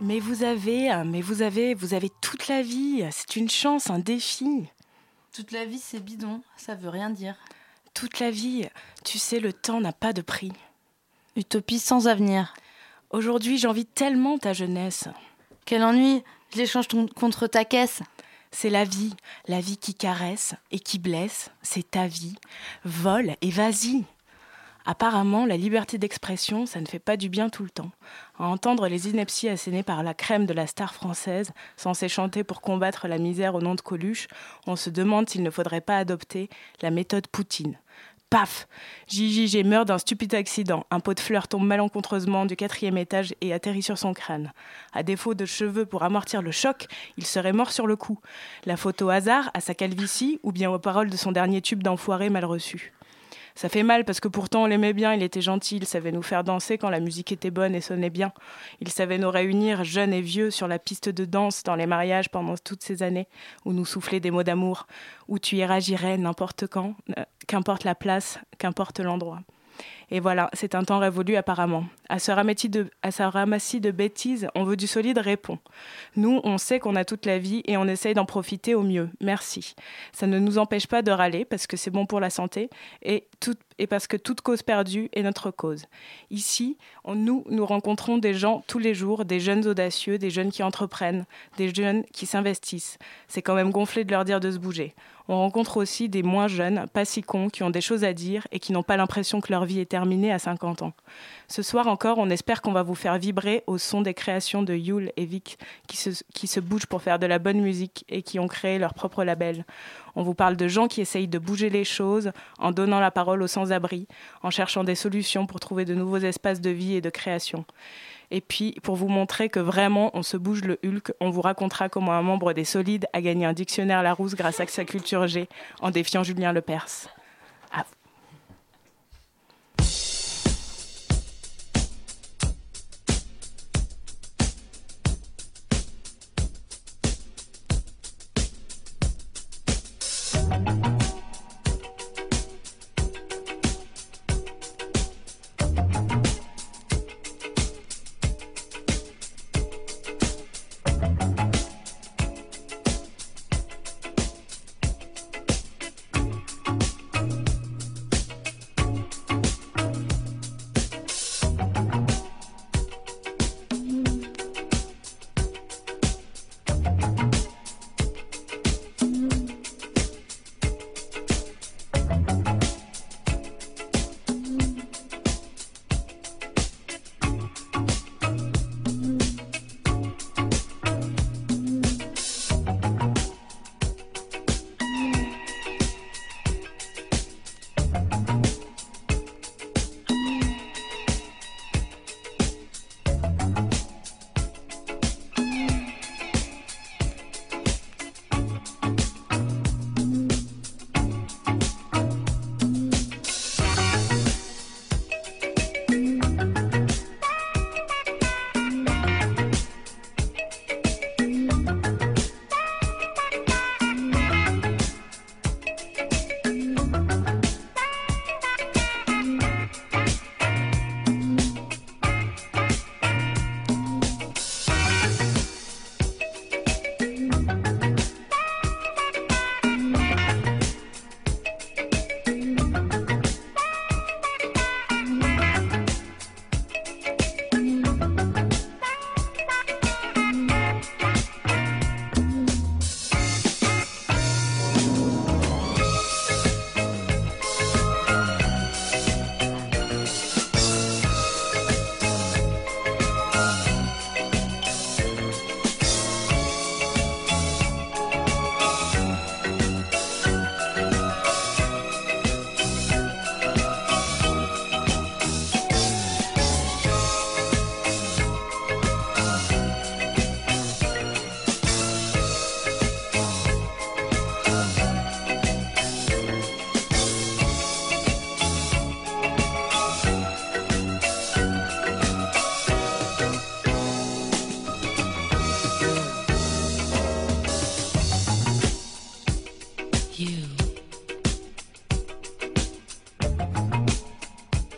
Mais vous avez, euh, mais vous avez, vous avez toute la vie. C'est une chance, un défi. Toute la vie, c'est bidon. Ça veut rien dire. Toute la vie, tu sais, le temps n'a pas de prix. Utopie sans avenir. Aujourd'hui, j'envie tellement ta jeunesse. Quel ennui. Je l'échange ton- contre ta caisse. C'est la vie, la vie qui caresse et qui blesse, c'est ta vie. Vole et vas-y. Apparemment, la liberté d'expression, ça ne fait pas du bien tout le temps. À entendre les inepties assénées par la crème de la star française, censée chanter pour combattre la misère au nom de Coluche, on se demande s'il ne faudrait pas adopter la méthode Poutine. Paf JJG meurt d'un stupide accident. Un pot de fleurs tombe malencontreusement du quatrième étage et atterrit sur son crâne. À défaut de cheveux pour amortir le choc, il serait mort sur le coup. La au hasard, à sa calvitie, ou bien aux paroles de son dernier tube d'enfoiré mal reçu. Ça fait mal parce que pourtant on l'aimait bien, il était gentil, il savait nous faire danser quand la musique était bonne et sonnait bien. Il savait nous réunir, jeunes et vieux, sur la piste de danse dans les mariages pendant toutes ces années, où nous souffler des mots d'amour, où tu iras, n'importe quand, euh, qu'importe la place, qu'importe l'endroit. Et voilà, c'est un temps révolu apparemment. À ce, ramassis de, bêtises, on veut du solide, répond. Nous, on sait qu'on a toute la vie et on essaye d'en profiter au mieux. Merci. Ça ne nous empêche pas de râler parce que c'est bon pour la santé et, parce que toute cause perdue est notre cause. Ici, nous, nous rencontrons des gens tous les jours, des jeunes audacieux, des jeunes qui entreprennent, des jeunes qui s'investissent. C'est quand même gonflé de leur dire de se bouger. On rencontre aussi des moins jeunes, pas si cons, qui ont des choses à dire et qui n'ont pas l'impression que leur vie est terminée à 50 ans. Ce soir encore, on espère qu'on va vous faire vibrer au son des créations de Yule et Vic qui se, qui se bougent pour faire de la bonne musique et qui ont créé leur propre label. On vous parle de gens qui essayent de bouger les choses en donnant la parole aux sans-abri, en cherchant des solutions pour trouver de nouveaux espaces de vie et de création. Et puis, pour vous montrer que vraiment on se bouge le Hulk, on vous racontera comment un membre des Solides a gagné un dictionnaire Larousse grâce à sa culture G en défiant Julien Lepers.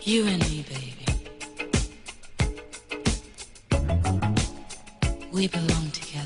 You and me, baby. We belong together.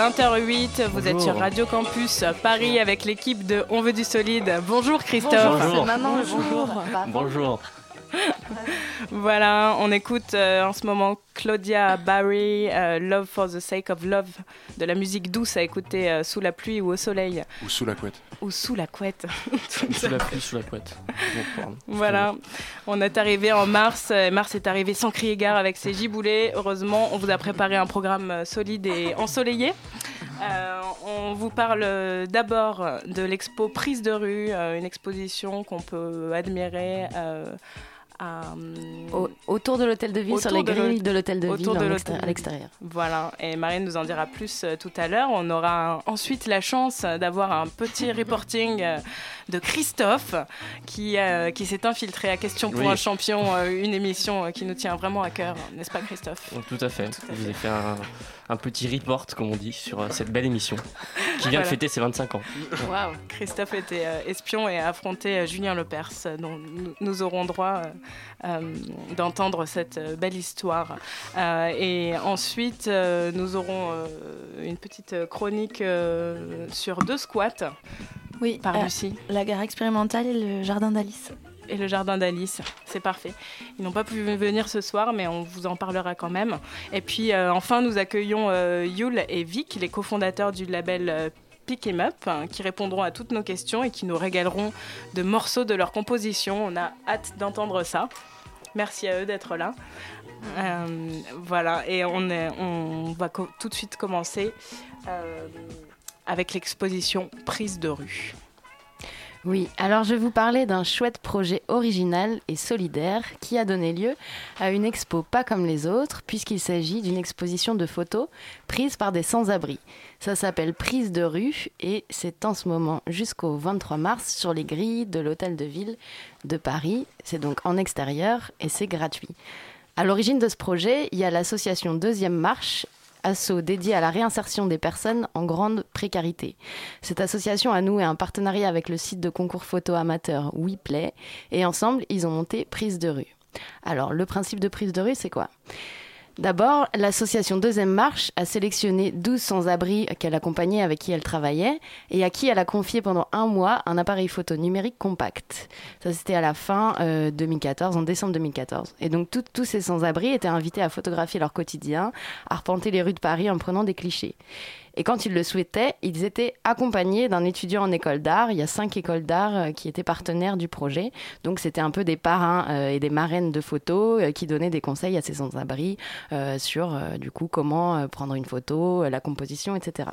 20h08, vous êtes sur Radio Campus Paris avec l'équipe de On veut du solide. Bonjour Christophe. Bonjour. Maman, Bonjour. Bonjour. Voilà, on écoute euh, en ce moment Claudia Barry, euh, Love for the Sake of Love, de la musique douce à écouter euh, sous la pluie ou au soleil Ou sous la couette. ou sous la couette. Sous la pluie, sous la couette. Bon. Voilà, on est arrivé en mars. et Mars est arrivé sans crier gare avec ses giboulées. Heureusement, on vous a préparé un programme euh, solide et ensoleillé. Euh, on vous parle euh, d'abord de l'expo Prise de rue, euh, une exposition qu'on peut admirer euh, à, Au- autour de l'hôtel de ville, sur les de grilles l'hôtel- de l'hôtel de ville, de de à l'extérieur. Voilà, et Marine nous en dira plus euh, tout à l'heure. On aura un- ensuite la chance d'avoir un petit reporting euh, de Christophe qui, euh, qui s'est infiltré à Question pour Oui. un champion, euh, une émission euh, qui nous tient vraiment à cœur, n'est-ce pas Christophe? Tout à fait. Tout à vous ai fait un, un petit report, comme on dit, sur euh, cette belle émission qui vient Voilà. de fêter ses 25 ans. Waouh Christophe était euh, espion et a affronté euh, Julien Lepers, euh, dont nous, nous aurons droit euh, euh, d'entendre cette euh, belle histoire. Euh, et ensuite, euh, nous aurons euh, une petite euh, chronique euh, sur deux squats Oui, par euh, Lucie. la gare expérimentale et le jardin d'Alice. et le jardin d'Alice. C'est parfait. Ils n'ont pas pu venir ce soir, mais on vous en parlera quand même. Et puis euh, enfin, nous accueillons euh, Yul et Vic, les cofondateurs du label euh, Pick 'em Up, hein, qui répondront à toutes nos questions et qui nous régaleront de morceaux de leur composition. On a hâte d'entendre ça. Merci à eux d'être là. Euh, voilà, et on, va tout de suite commencer euh, avec l'exposition Prise de rue. Oui, alors je vais vous parler d'un chouette projet original et solidaire qui a donné lieu à une expo pas comme les autres, puisqu'il s'agit d'une exposition de photos prises par des sans-abri. Ça s'appelle Prise de rue et c'est en ce moment jusqu'au 23 mars sur les grilles de l'hôtel de ville de Paris. C'est donc en extérieur et c'est gratuit. À l'origine de ce projet, il y a l'association Deuxième Marche, asso dédié à la réinsertion des personnes en grande précarité. Cette association a noué un partenariat avec le site de concours photo amateur WePlay et ensemble, ils ont monté Prise de rue. Alors, le principe de prise de rue, c'est quoi? D'abord, l'association Deuxième Marche a sélectionné 12 sans-abri qu'elle accompagnait, avec qui elle travaillait, et à qui elle a confié pendant un mois un appareil photo numérique compact. Ça, c'était à la fin euh, 2014, en décembre 2014. Et donc, tous ces sans-abri étaient invités à photographier leur quotidien, à arpenter les rues de Paris en prenant des clichés. Et quand ils le souhaitaient, ils étaient accompagnés d'un étudiant en école d'art. Il y a cinq écoles d'art euh, qui étaient partenaires du projet. Donc c'était un peu des parrains euh, et des marraines de photos euh, qui donnaient des conseils à ces sans-abri sur du coup comment prendre une photo, la composition, etc.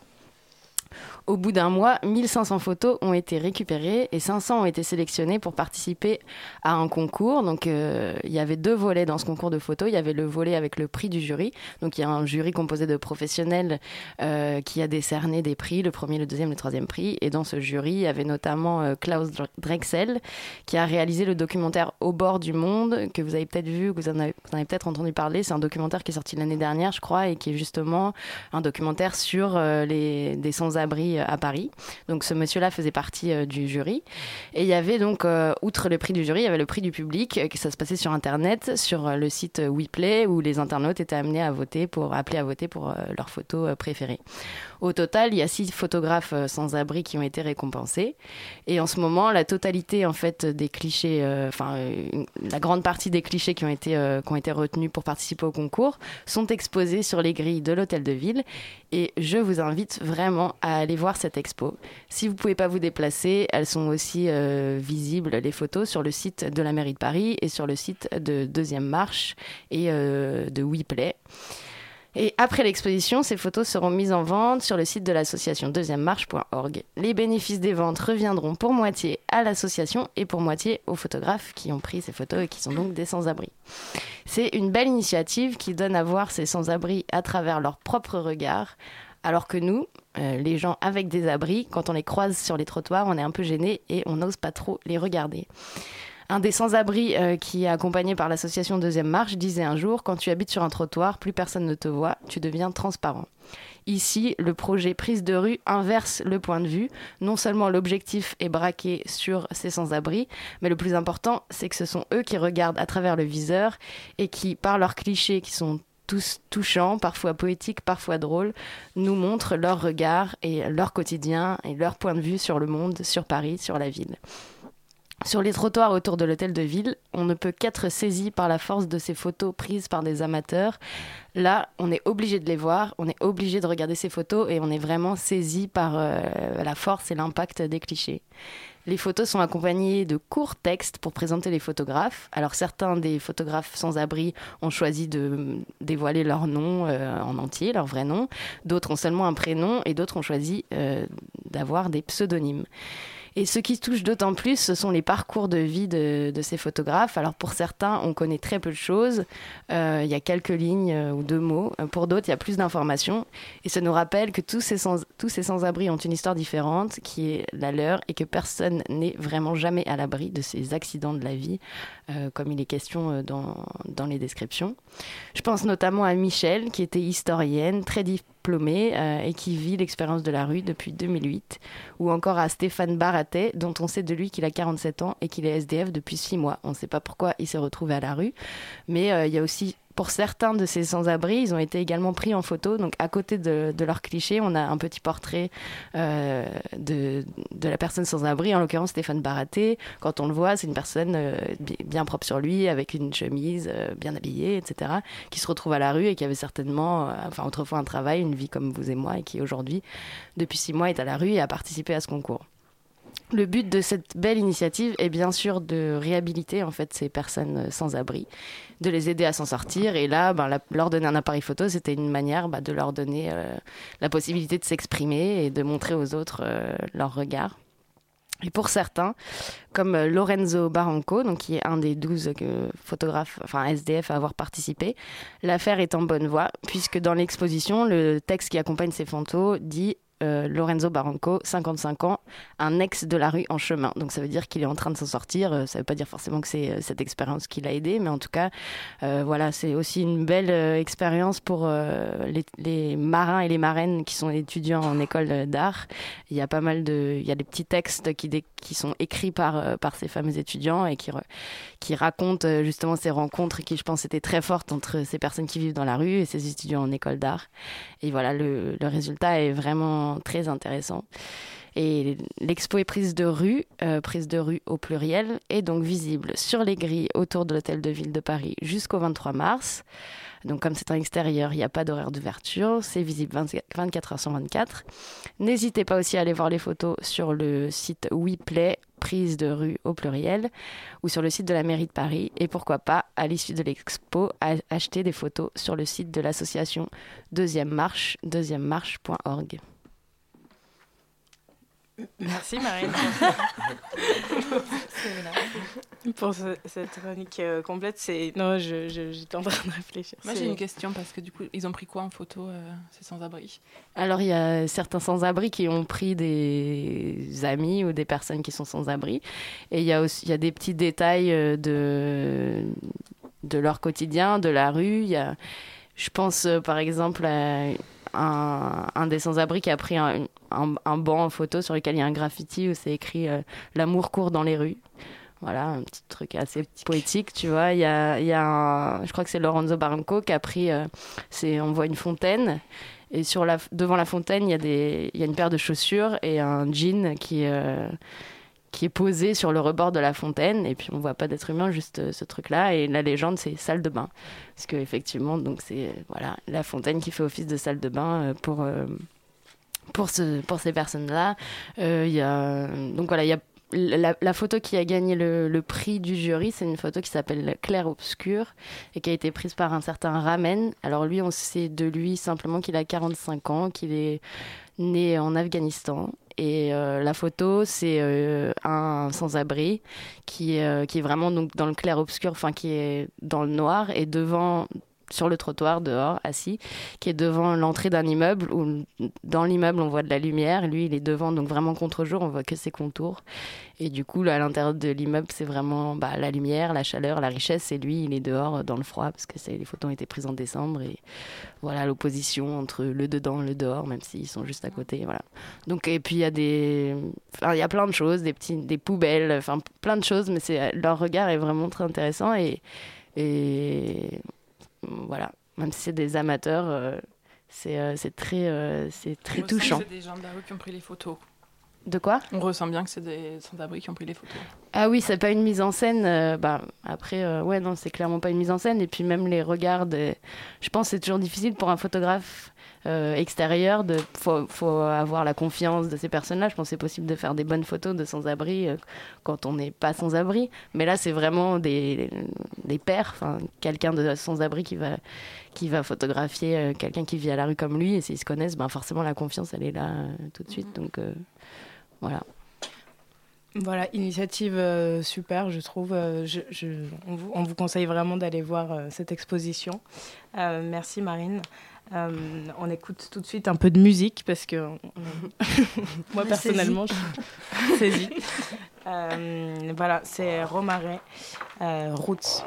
Au bout d'un mois, 1500 photos ont été récupérées et 500 ont été sélectionnées pour participer à un concours. Donc, euh, il y avait deux volets dans ce concours de photos. Il y avait le volet avec le prix du jury. Donc, il y a un jury composé de professionnels euh, qui a décerné des prix, le premier, le deuxième, le troisième prix. Et dans ce jury, il y avait notamment euh, Klaus Dr- Drexel, qui a réalisé le documentaire Au bord du monde, que vous avez peut-être vu, que vous en avez, avez peut-être entendu parler. C'est un documentaire qui est sorti l'année dernière, je crois, et qui est justement un documentaire sur les, des sans-abri euh, à Paris. Donc ce monsieur-là faisait partie euh, du jury. Et il y avait donc, euh, outre le prix du jury, il y avait le prix du public, que ça se passait sur Internet, sur le site WePlay, où les internautes étaient amenés à voter pour appeler à voter pour leurs photos préférées. Au total, il y a six photographes euh, sans-abri qui ont été récompensés. Et en ce moment, la totalité en fait des clichés, euh, enfin la grande partie des clichés qui ont été euh, qui ont été retenus pour participer au concours sont exposés sur les grilles de l'hôtel de ville. Et je vous invite vraiment à aller voir cette expo. Si vous pouvez pas vous déplacer, elles sont aussi visibles les photos sur le site de la mairie de Paris et sur le site de Deuxième Marche et de WePlay. Et après l'exposition, ces photos seront mises en vente sur le site de l'association deuxièmemarche.org. Les bénéfices des ventes reviendront pour moitié à l'association et pour moitié aux photographes qui ont pris ces photos et qui sont donc des sans-abri. C'est une belle initiative qui donne à voir ces sans-abri à travers leur propre regard, alors que nous, euh, les gens avec des abris, quand on les croise sur les trottoirs, on est un peu gêné et on n'ose pas trop les regarder. Un des sans-abri euh, qui est accompagné par l'association Deuxième Marche disait un jour Quand tu habites sur un trottoir, plus personne ne te voit, tu deviens transparent. Ici, le projet Prise de rue inverse le point de vue. Non seulement l'objectif est braqué sur ces sans-abri, mais le plus important, c'est que ce sont eux qui regardent à travers le viseur et qui, par leurs clichés qui sont tous touchants, parfois poétiques, parfois drôles, nous montrent leur regard et leur quotidien et leur point de vue sur le monde, sur Paris, sur la ville. Sur les trottoirs autour de l'hôtel de ville, on ne peut qu'être saisi par la force de ces photos prises par des amateurs. Là, on est obligé de les voir, on est obligé de regarder ces photos et on est vraiment saisi par euh, la force et l'impact des clichés. Les photos sont accompagnées de courts textes pour présenter les photographes. Alors certains des photographes sans abri ont choisi de dévoiler leur nom euh, en entier, leur vrai nom. D'autres ont seulement un prénom et d'autres ont choisi euh, d'avoir des pseudonymes. Et ce qui touche d'autant plus, ce sont les parcours de vie de, ces photographes. Alors pour certains, on connaît très peu de choses. Euh, Il y a quelques lignes euh, ou deux mots. Euh, Pour d'autres, il y a plus d'informations. Et ça nous rappelle que tous ces sans- tous ces sans-abri ont une histoire différente qui est la leur et que personne n'est vraiment jamais à l'abri de ces accidents de la vie, comme il est question dans, dans les descriptions. Je pense notamment à Michel, qui était historienne, très euh, et qui vit l'expérience de la rue depuis 2008, ou encore à Stéphane Baratet, dont on sait de lui qu'il a 47 ans et qu'il est SDF depuis 6 mois. On ne sait pas pourquoi il s'est retrouvé à la rue, mais euh, il y a aussi pour certains de ces sans-abri, ils ont été également pris en photo. Donc, à côté de, leur cliché, on a un petit portrait euh, de, la personne sans-abri, en l'occurrence Stéphane Baraté. Quand on le voit, c'est une personne euh, bi- bien propre sur lui, avec une chemise, euh, bien habillée, etc., qui se retrouve à la rue et qui avait certainement, enfin, autrefois un travail, une vie comme vous et moi, et qui aujourd'hui, depuis six mois, est à la rue et a participé à ce concours. Le but de cette belle initiative est bien sûr de réhabiliter en fait ces personnes euh, sans abri, de les aider à s'en sortir. Et là, ben, leur donner un appareil photo, c'était une manière bah, de leur donner euh, la possibilité de s'exprimer et de montrer aux autres euh, leur regard. Et pour certains, comme euh, Lorenzo Barranco, donc qui est un des 12 euh, photographes, enfin SDF à avoir participé, l'affaire est en bonne voie, puisque dans l'exposition, le texte qui accompagne ces photos dit euh, Lorenzo Barranco, 55 ans, un ex de la rue en chemin. Donc ça veut dire qu'il est en train de s'en sortir. Euh, Ça veut pas dire forcément que c'est euh, cette expérience qui l'a aidé, mais en tout cas, voilà, c'est aussi une belle expérience pour les, marins et les marraines qui sont étudiants en école d'art. Il y a pas mal de, il y a des petits textes qui, sont écrits par ces fameux étudiants et qui racontent justement ces rencontres qui, je pense, étaient très fortes entre ces personnes qui vivent dans la rue et ces étudiants en école d'art. Et voilà, le résultat est vraiment très intéressant. Et l'expo est prise de rue, euh, prise de rue au pluriel, est donc visible sur les grilles autour de l'hôtel de ville de Paris jusqu'au 23 mars. Donc comme c'est en extérieur, il n'y a pas d'horaire d'ouverture, c'est visible 20 24 heures sur 24. N'hésitez pas aussi à aller voir les photos sur le site WePlay, prise de rue au pluriel, ou sur le site de la mairie de Paris. Et pourquoi pas, à l'issue de l'expo, acheter des photos sur le site de l'association Deuxième Marche, deuxièmemarche.org. Merci Marine. Pour ce- cette chronique euh, complète, c'est non, je- je- j'étais en train de réfléchir. Moi j'ai une question parce que du coup ils ont pris quoi en photo euh, ces sans-abri? Alors, il y a certains sans-abri qui ont pris des amis ou des personnes qui sont sans-abri. Et il y a aussi il y a des petits détails euh, de, de leur quotidien, de la rue. Il y a, je pense, euh, par exemple, à un, un des sans-abri qui a pris un, un, un banc en photo sur lequel il y a un graffiti où c'est écrit euh, L'amour court dans les rues. Voilà, un petit truc assez poétique, tu vois. Il y a, il y a un- je crois que c'est Lorenzo Barranco qui a pris, euh, c'est, on voit une fontaine, et sur la, devant la fontaine, il y, a des, il y a une paire de chaussures et un jean qui, euh, qui est posé sur le rebord de la fontaine, et puis on voit pas d'être humain, juste euh, ce truc-là, et la légende, c'est salle de bain. Parce que effectivement, donc c'est, voilà, la fontaine qui fait office de salle de bain euh, pour... euh, pour, ce, pour ces personnes-là, Euh, y a donc voilà, il y a la, la photo qui a gagné le, le prix du jury, c'est une photo qui s'appelle Clair Obscur et qui a été prise par un certain Ramen. Alors lui, on sait de lui simplement qu'il a 45 ans, qu'il est né en Afghanistan. Et euh, la photo, c'est euh, un sans-abri qui, euh, qui est vraiment donc dans le clair-obscur, enfin qui est dans le noir et devant, sur le trottoir dehors, assis, qui est devant l'entrée d'un immeuble où dans l'immeuble on voit de la lumière. Lui, il est devant, donc vraiment contre-jour, on voit que ses contours. Et du coup, là, à l'intérieur de l'immeuble, c'est vraiment bah, la lumière, la chaleur, la richesse. Et lui, il est dehors dans le froid parce que les photos ont été prises en décembre. Et voilà l'opposition entre le dedans et le dehors, même s'ils sont juste à côté. Voilà. Donc, et puis il y a des. Il y a plein de choses, des, petits, des poubelles, enfin plein de choses, mais c'est leur regard est vraiment très intéressant. Et, et voilà, même si c'est des amateurs, euh, c'est euh, c'est très, euh, c'est très On ressent que touchant. C'est des gens de la rue qui ont pris les photos. De quoi? On ressent bien que c'est des sans-abri qui ont pris les photos. Ah oui, c'est pas une mise en scène. euh, bah, après, euh, ouais, non, c'est clairement pas une mise en scène. Et puis même les regards, je pense que c'est toujours difficile pour un photographe euh, extérieur. De, faut, faut avoir la confiance de ces personnes-là. Je pense que c'est possible de faire des bonnes photos de sans-abri euh, quand on n'est pas sans-abri. Mais là, c'est vraiment des, des pères, quelqu'un de sans-abri qui va, qui va photographier euh, quelqu'un qui vit à la rue comme lui. Et s'ils se connaissent, ben, forcément, la confiance, elle est là euh, tout de suite. Donc, euh, voilà. Voilà, initiative euh, super, je trouve. Euh, je, je- on, vous, on vous conseille vraiment d'aller voir euh, cette exposition. Merci Marine. Euh, on écoute tout de suite un peu de musique parce que on- moi personnellement je suis saisie. Euh, voilà, c'est Romaret, euh, Roots.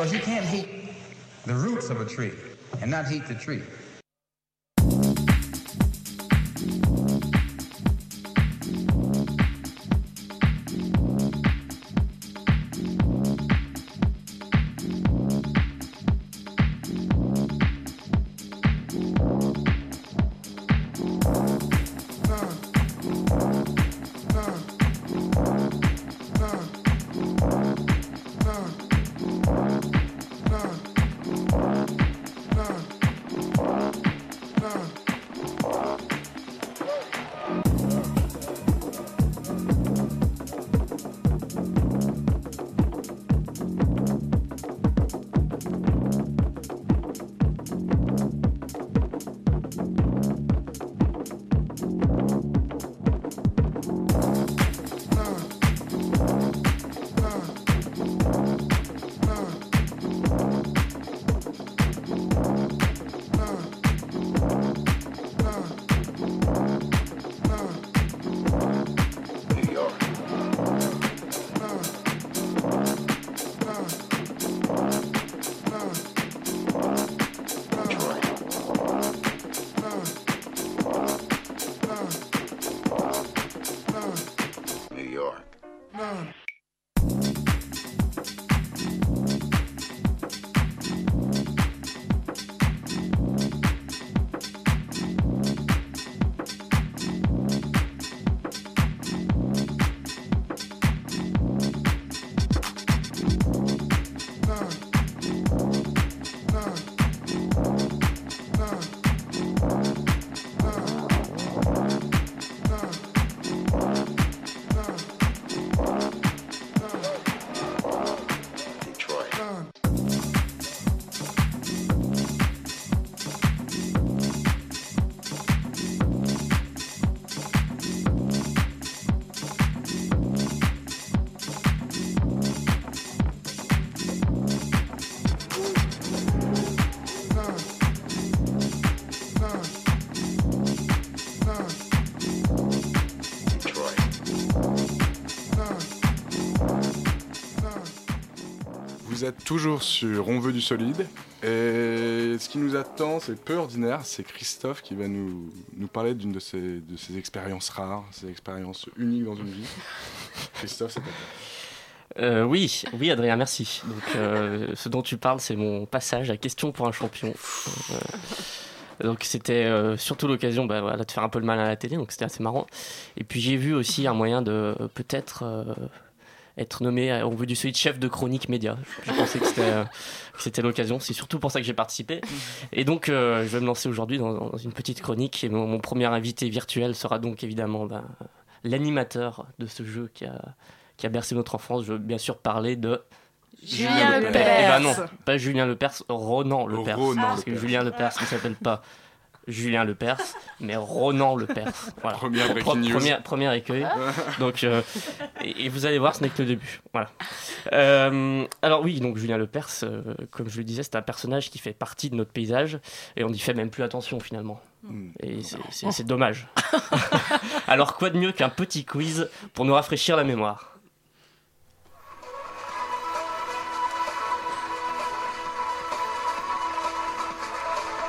Because you can't heat the roots of a tree and not heat the tree. Êtes toujours sur On veut du solide. Et ce qui nous attend, c'est peu ordinaire. C'est Christophe qui va nous, nous parler d'une de ses, de ses expériences rares, ses expériences uniques dans une vie. Christophe, c'est toi. Euh, oui, oui, Adrien, merci. Donc, euh, ce dont tu parles, c'est mon passage à question pour un champion. Euh, donc, c'était euh, surtout l'occasion bah, voilà, de faire un peu le mal à la télé, donc c'était assez marrant. Et puis, j'ai vu aussi un moyen de peut-être être nommé euh, au bout du solide chef de chronique média. Je pensais que c'était euh, que c'était l'occasion. C'est surtout pour ça que j'ai participé. Et donc, euh, je vais me lancer aujourd'hui dans, dans une petite chronique. Et mon, mon premier invité virtuel sera donc évidemment bah, l'animateur de ce jeu qui a, qui a bercé notre enfance. Je veux bien sûr parler de. Julien Lepers. Lepers. Eh ben non, pas Julien Lepers, Ronan Lepers. Ronan parce que. Julien Lepers ne s'appelle pas Julien Lepers, mais Ronan Lepers. Voilà. Première breaking Pro- news. Premier, premier écueil. Donc, euh, et, et vous allez voir, ce n'est que le début. Voilà. Euh, alors oui, donc Julien Lepers, euh, comme je le disais, c'est un personnage qui fait partie de notre paysage et on n'y fait même plus attention finalement. Hmm. Et c'est dommage. alors quoi de mieux qu'un petit quiz pour nous rafraîchir la mémoire?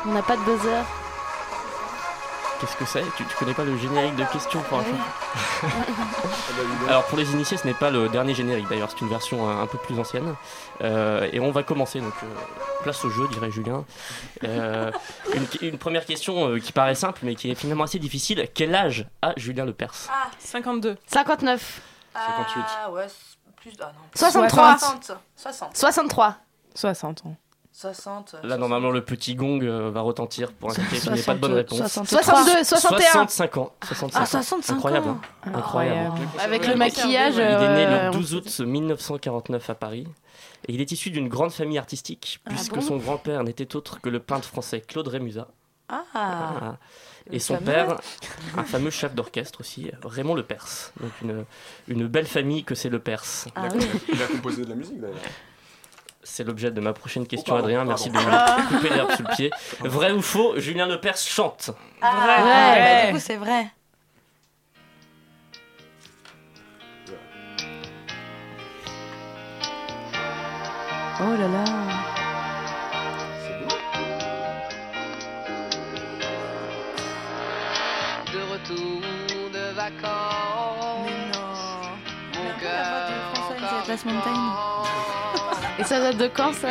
On n'a pas de buzzer. Qu'est-ce que c'est tu, tu connais pas le générique de questions pour un champion Alors pour les initiés, ce n'est pas le dernier générique d'ailleurs, c'est une version euh, un peu plus ancienne. Euh, et on va commencer, donc euh, place au jeu, dirait Julien. Euh, une, une première question euh, qui paraît simple mais qui est finalement assez difficile. Quel âge a Julien Lepers 52. 59. 58. Ah ouais, c'est plus. Ah non. 63. 60. 60. 63. 60 ans. 60. Là normalement le petit gong euh, va retentir pour indiquer qu'il n'y a pas de bonne réponse. 62, 61. 65 ans. 65 Ah, 65 Incroyable. ans. hein. Incroyable. Avec le maquillage. Il est né euh, le 12 août 1949 à Paris. Et il est issu d'une grande famille artistique, puisque bon son grand-père n'était autre que le peintre français Claude Rémusat. Ah. Ah. Et Le son fameux. père, un fameux chef d'orchestre aussi, Raymond Lepers. Donc une, une belle famille que c'est Lepers. Ah il, a, il a composé de la musique d'ailleurs. C'est l'objet de ma prochaine question, Oh, pardon, Adrien. Merci de pardon. me Ah. couper l'herbe sous le pied. Vrai ou faux, Julien Lepers chante Ah, Vrai. bah, du coup, c'est vrai. Oh là là. de retour de vacances. Mais non. Mon la cœur voix de François. Et ça date de quand ça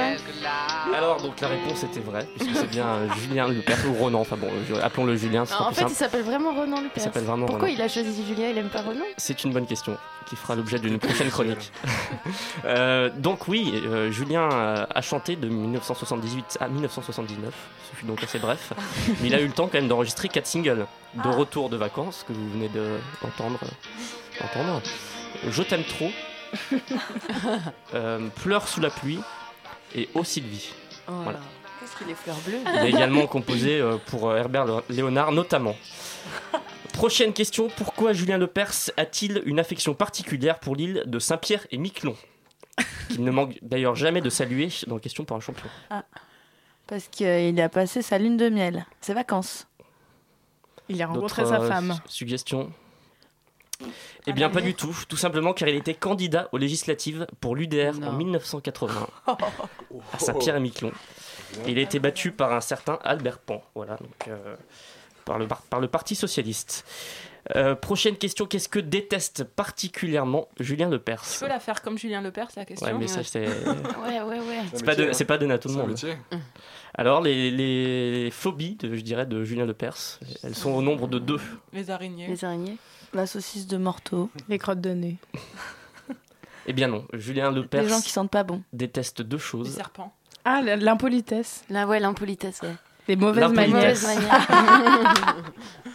Alors, donc la réponse était vraie, puisque c'est bien euh, Julien Lepers ou Ronan. Enfin bon, appelons-le Julien, ce sera en plus fait, il simple. s'appelle vraiment Renan Lepers. Il s'appelle vraiment Pourquoi il a choisi Julien Il aime pas Renan C'est une bonne question qui fera l'objet d'une prochaine chronique. Euh, donc oui, euh, Julien a chanté de 1978 à 1979. Ce fut donc assez bref. Mais il a eu le temps quand même d'enregistrer quatre singles. De Ah. retour de vacances que vous venez de- d'entendre. d'entendre. Je t'aime trop. Euh, Pleure sous la pluie et Ô Sylvie. Voilà. Qu'est-ce qu'il est fleur bleue Il a également composé euh, pour euh, Herbert Léonard notamment. Prochaine question, pourquoi Julien Lepers a-t-il une affection particulière pour l'île de Saint-Pierre et Miquelon? Qu'il ne manque d'ailleurs jamais de saluer dans Question pour un champion. Parce qu'il a passé sa lune de miel, ses vacances. Il a rencontré D'autres, sa femme. su- Suggestions? Eh bien, pas du tout. Tout simplement car il était candidat aux législatives pour l'UDR en 1980 à Saint-Pierre et Miquelon. Et il a été battu par un certain Albert Pan, voilà, donc, euh, par, le, par, par le Parti Socialiste. Euh, prochaine question, qu'est-ce que déteste particulièrement Julien Lepers? Tu peux la faire comme Julien Lepers, la question Ouais, mais ça, c'est Ouais, ouais, ouais. c'est pas, de- c'est pas donné à tout le monde. métier. Alors, les, les phobies, de, je dirais, de Julien Lepers, elles sont au nombre de deux. Les araignées. Les araignées. La saucisse de Morteau. Les crottes de nez. Eh bien non, Julien Lepers Les gens qui sentent pas bon. déteste deux Les choses. serpents. Ah, l'impolitesse. Là, ouais, l'impolitesse, ouais. Les mauvaises manières. Mauvaise manière.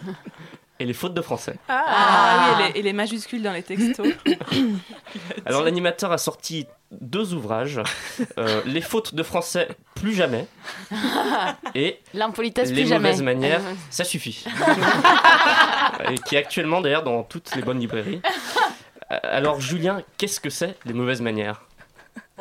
et les fautes de français. Ah, oui, et les, et les majuscules dans les textos. Alors l'animateur a sorti deux ouvrages, euh, Les fautes de français, plus jamais, et L'impolitesse, Les plus jamais. mauvaises manières, ça suffit. et qui est actuellement d'ailleurs dans toutes les bonnes librairies. Alors Julien, qu'est-ce que c'est les mauvaises manières?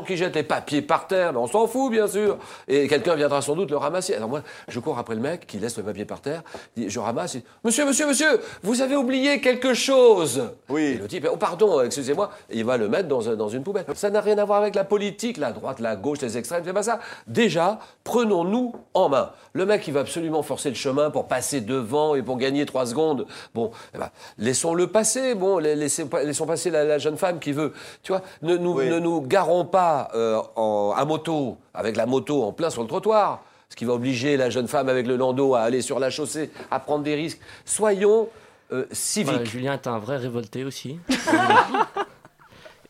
Qui jette les papiers par terre, mais on s'en fout bien sûr. Et quelqu'un viendra sans doute le ramasser. Alors moi, je cours après le mec qui laisse le papier par terre, je ramasse, il dit, Monsieur, monsieur, monsieur, vous avez oublié quelque chose. Oui. Et le type, oh pardon, excusez-moi, Et il va le mettre dans, un- dans une poubelle. Ça n'a rien à voir avec la politique, la droite, la gauche, les extrêmes, c'est pas ça. Déjà, prenons-nous en main. Le mec, il va absolument forcer le chemin pour passer devant et pour gagner trois secondes. Bon, eh ben, laissons-le passer. Bon, laissons passer la, la jeune femme qui veut. Tu vois, ne nous, ne nous garons pas euh, en- à moto, avec la moto en plein sur le trottoir. Ce qui va obliger la jeune femme avec le landau à aller sur la chaussée, à prendre des risques. Soyons euh, civiques. Julien est un vrai révolté aussi.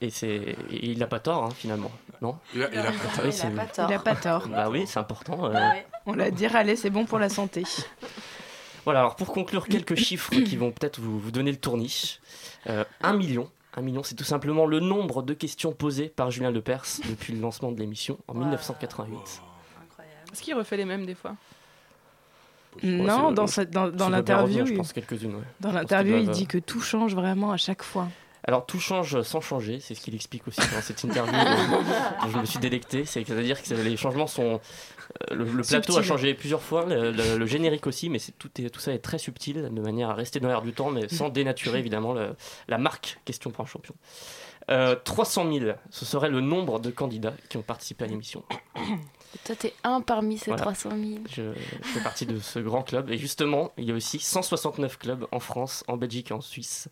Et c'est, il n'a pas tort hein, finalement, non? Il a- il a pas tort. Oui, Il a pas tort. Il a pas tort. Bah oui, c'est important. euh. On l'a dit, allez, c'est bon pour la santé. Voilà, alors pour conclure, quelques chiffres qui vont peut-être vous, vous donner le tournis. Euh, un million. Un million, c'est tout simplement le nombre de questions posées par Julien Lepers depuis le lancement de l'émission en 1988. Est-ce qu'il refait les mêmes des fois? Non, dans, cette- dans, dans l'interview, revenir, je il- pense, quelques-unes, ouais. dans l'interview, il dit que tout change vraiment à chaque fois. Alors tout change sans changer, c'est ce qu'il explique aussi dans cette interview dont je me suis délecté. C'est- C'est-à-dire que les changements sont... euh, Le, le plateau a changé plusieurs fois, le, le- le générique aussi, mais tout, est, tout ça est très subtil, de manière à rester dans l'air du temps, mais sans dénaturer évidemment la marque Question pour un champion. Euh, 300 000, ce serait le nombre de candidats qui ont participé à l'émission. Toi, t'es un parmi ces Voilà. 300 000. Je, je fais partie de ce grand club. Et justement, il y a aussi 169 clubs en France, en Belgique et en Suisse.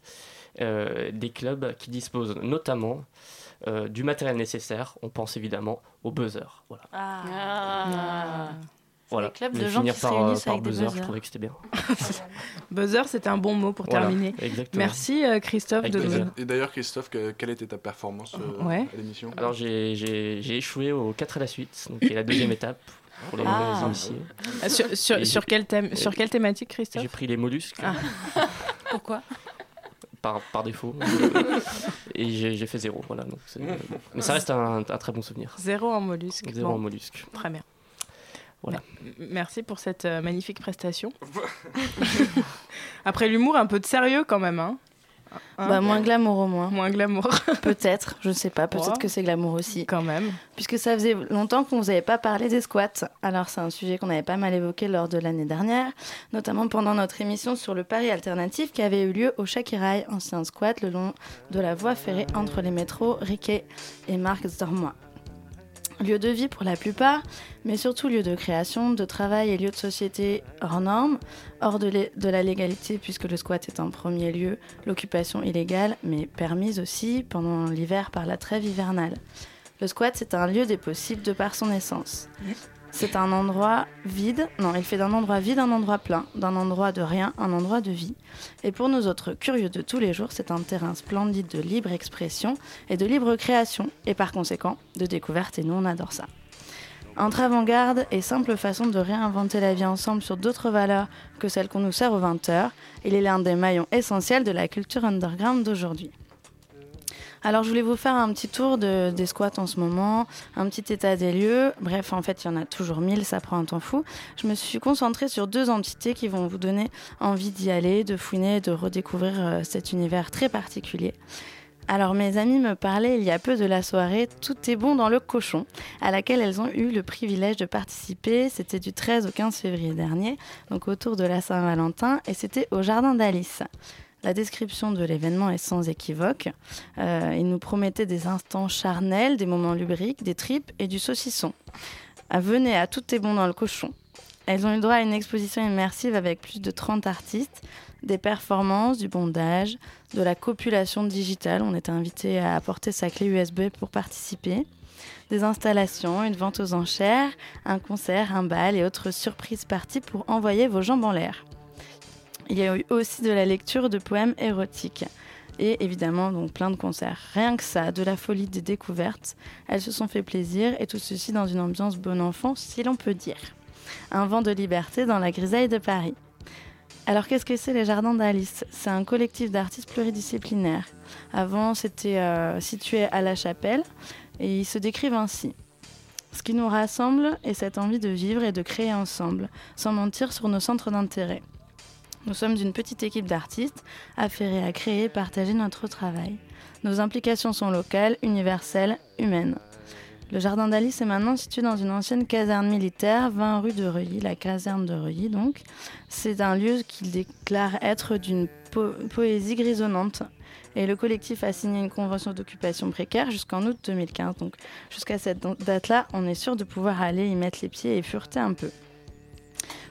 Euh, des clubs qui disposent notamment euh, du matériel nécessaire. On pense évidemment au buzzer. Voilà. Ah. Voilà. des clubs Je de vais gens finir qui se par, euh, réunissent par avec des buzzer. Je trouvais que c'était bien. Buzzer, c'est un bon mot pour Voilà, terminer. exactement. Merci euh, Christophe Avec de plaisir. nous. Et d'ailleurs, Christophe, que- quelle était ta performance euh, Ouais. à l'émission? Alors j'ai- échoué aux 4 à la suite, donc qui est la deuxième étape pour les Ah. les initiés. Ah, sur- sur- Et sur j'ai- quel thème- et- sur quelle thématique, Christophe? J'ai pris les mollusques. Ah. Pourquoi? Par, par défaut. et j'ai fait zéro. Voilà, donc. Mais ça reste un, un très bon souvenir. Zéro en mollusque. Zéro Bon. en mollusque. Très bien. Voilà. Merci pour cette euh, magnifique prestation. Après l'humour, un peu de sérieux quand même. Hein Hein Bah, moins glamour au moins. Moins glamour. Peut-être, je sais pas, peut-être Oh. que c'est glamour aussi. Quand même. Puisque ça faisait longtemps qu'on vous avait pas parlé des squats. Alors c'est un sujet qu'on avait pas mal évoqué lors de l'année dernière, notamment pendant notre émission sur le Paris alternatif qui avait eu lieu au Chakirail, ancien squat le long de la voie ferrée entre les métros Riquet et Marx Dormois. Lieu de vie pour la plupart, mais surtout lieu de création, de travail et lieu de société hors normes, hors de, la légalité, puisque le squat est en premier lieu l'occupation illégale, mais permise aussi pendant l'hiver par la trêve hivernale. Le squat, c'est un lieu des possibles de par son essence. C'est un endroit vide, non, il fait d'un endroit vide un endroit plein, d'un endroit de rien un endroit de vie. Et pour nous autres curieux de tous les jours, c'est un terrain splendide de libre expression et de libre création, et par conséquent de découverte, et nous on adore ça. Entre avant-garde et simple façon de réinventer la vie ensemble sur d'autres valeurs que celles qu'on nous sert aux 20h, il est l'un des maillons essentiels de la culture underground d'aujourd'hui. Alors je voulais vous faire un petit tour de- des squats en ce moment, un petit état des lieux. Bref, en fait, il y en a toujours mille, ça prend un temps fou. Je me suis concentrée sur deux entités qui vont vous donner envie d'y aller, de fouiner, de redécouvrir euh, cet univers très particulier. Alors mes amis me parlaient il y a peu de la soirée Tout est bon dans le cochon, à laquelle elles ont eu le privilège de participer. C'était du 13 au 15 février dernier, donc autour de la Saint-Valentin, et c'était au Jardin d'Alice. La description de l'événement est sans équivoque. Euh, il nous promettait des instants charnels, des moments lubriques, des tripes et du saucisson. Ah, venez à Tout est bon dans le cochon. Elles ont eu droit à une exposition immersive avec plus de 30 artistes, des performances, du bondage, de la copulation digitale. On était invité à apporter sa clé USB pour participer. Des installations, une vente aux enchères, un concert, un bal et autres surprises parties pour envoyer vos jambes en l'air. Il y a eu aussi de la lecture de poèmes érotiques. Et évidemment, donc plein de concerts. Rien que ça, de la folie des découvertes. Elles se sont fait plaisir et tout ceci dans une ambiance bon enfant, si l'on peut dire. Un vent de liberté dans la grisaille de Paris. Alors qu'est-ce que c'est les Jardins d'Alice? C'est un collectif d'artistes pluridisciplinaires. Avant, c'était euh, situé à La Chapelle et ils se décrivent ainsi. Ce qui nous rassemble est cette envie de vivre et de créer ensemble, sans mentir sur nos centres d'intérêt. Nous sommes une petite équipe d'artistes affairés à créer et partager notre travail. Nos implications sont locales, universelles, humaines. Le jardin d'Alice est maintenant situé dans une ancienne caserne militaire, 20 rue de Reuilly, la caserne de Reuilly donc. C'est un lieu qu'il déclare être d'une po- poésie grisonnante. Et le collectif a signé une convention d'occupation précaire jusqu'en août 2015. Donc jusqu'à cette date-là, on est sûr de pouvoir aller y mettre les pieds et fureter un peu.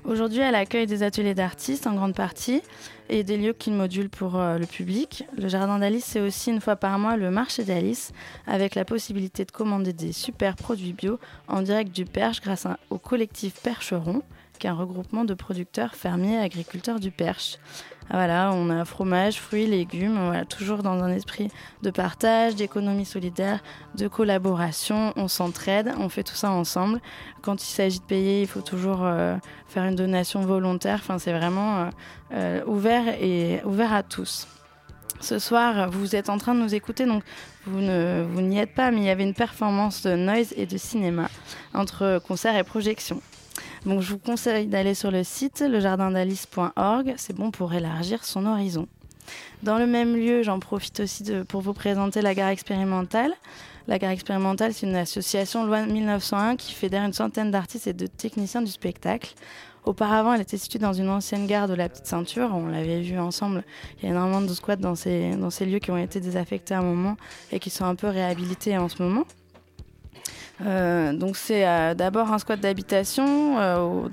Aujourd'hui, elle accueille des ateliers d'artistes en grande partie et des lieux qu'il module pour euh, le public. Le jardin d'Alice, c'est aussi une fois par mois le marché d'Alice, avec la possibilité de commander des super produits bio en direct du Perche grâce au collectif Percheron, qui est un regroupement de producteurs fermiers et agriculteurs du Perche. Ah, Voilà, on a fromage, fruits, légumes, voilà, toujours dans un esprit de partage, d'économie solidaire, de collaboration, on s'entraide, on fait tout ça ensemble. Quand il s'agit de payer, il faut toujours euh, faire une donation volontaire. C'est vraiment euh, euh, ouvert à tous. Ce soir, vous êtes en train de nous écouter, donc vous vous n'y êtes pas, mais il y avait une performance de noise et de cinéma entre concert et projection. Donc je vous conseille d'aller sur le site lejardindalice.org, c'est bon pour élargir son horizon. Dans le même lieu, j'en profite aussi pour vous présenter la gare expérimentale. La gare expérimentale, c'est une association loi 1901 qui fédère une centaine d'artistes et de techniciens du spectacle. Auparavant, elle était située dans une ancienne gare de la Petite Ceinture. On l'avait vu ensemble. Il y a énormément de squats dans ces, dans ces lieux qui ont été désaffectés à un moment et qui sont un peu réhabilités en ce moment. Euh, donc c'est euh, d'abord un squat d'habitation euh,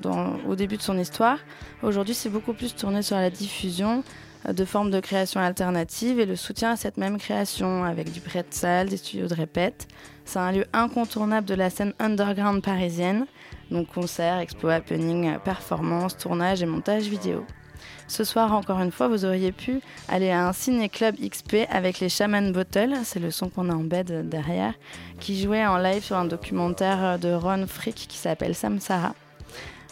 au, début de son histoire. Aujourd'hui, c'est beaucoup plus tourné sur la diffusion de formes de création alternatives et le soutien à cette même création avec du prêt de salle, des studios de répète. C'est un lieu incontournable de la scène underground parisienne, donc concerts, expos, happening, performances, tournages et montage vidéo. Ce soir, encore une fois, vous auriez pu aller à un ciné-club XP avec les Shaman Bottle, c'est le son qu'on a en bed derrière, qui jouait en live sur un documentaire de Ron Frick qui s'appelle Samsara.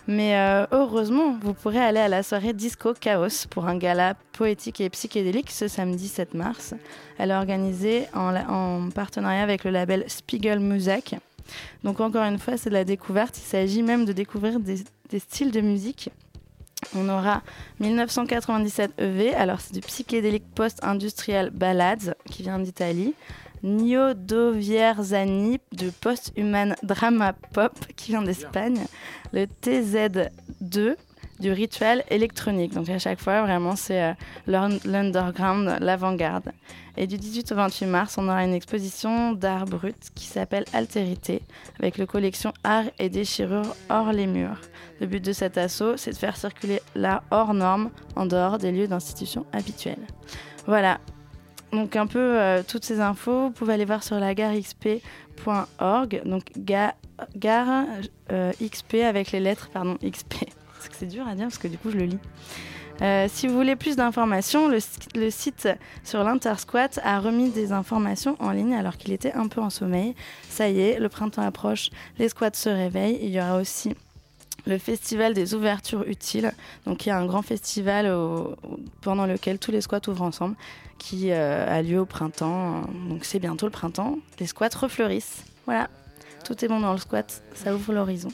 Mais euh, heureusement, vous pourrez aller à la soirée Disco Chaos pour un gala poétique et psychédélique ce samedi 7 mars. Elle est organisée en, partenariat avec le label Spiegel Music. Donc encore une fois, c'est de la découverte. Il s'agit même de découvrir des styles de musique. On aura 1997 EV, alors c'est du psychédélique post-industriel Ballads qui vient d'Italie. Nio Dovierzani de post-human drama pop qui vient d'Espagne. Le TZ2 du rituel électronique. Donc à chaque fois, vraiment, c'est euh, l'un- l'underground, l'avant-garde. Et du 18 au 28 mars, on aura une exposition d'art brut qui s'appelle Altérité, avec le collection Art et déchirure hors les murs. Le but de cet assaut, c'est de faire circuler l'art hors norme, en dehors des lieux d'institution habituels. Voilà. Donc un peu euh, toutes ces infos, vous pouvez aller voir sur la garexp.org, donc ga- euh, avec les lettres, pardon, XP. Parce que c'est dur à dire parce que du coup je le lis. Euh, si vous voulez plus d'informations, le, si- le site sur l'Intersquat a remis des informations en ligne alors qu'il était un peu en sommeil. Ça y est, le printemps approche, les squats se réveillent. Il y aura aussi le festival des ouvertures utiles. Donc il y a un grand festival pendant lequel tous les squats ouvrent ensemble qui euh, a lieu au printemps. Donc c'est bientôt le printemps. Les squats refleurissent. Voilà, tout est bon dans le squat, ça ouvre l'horizon.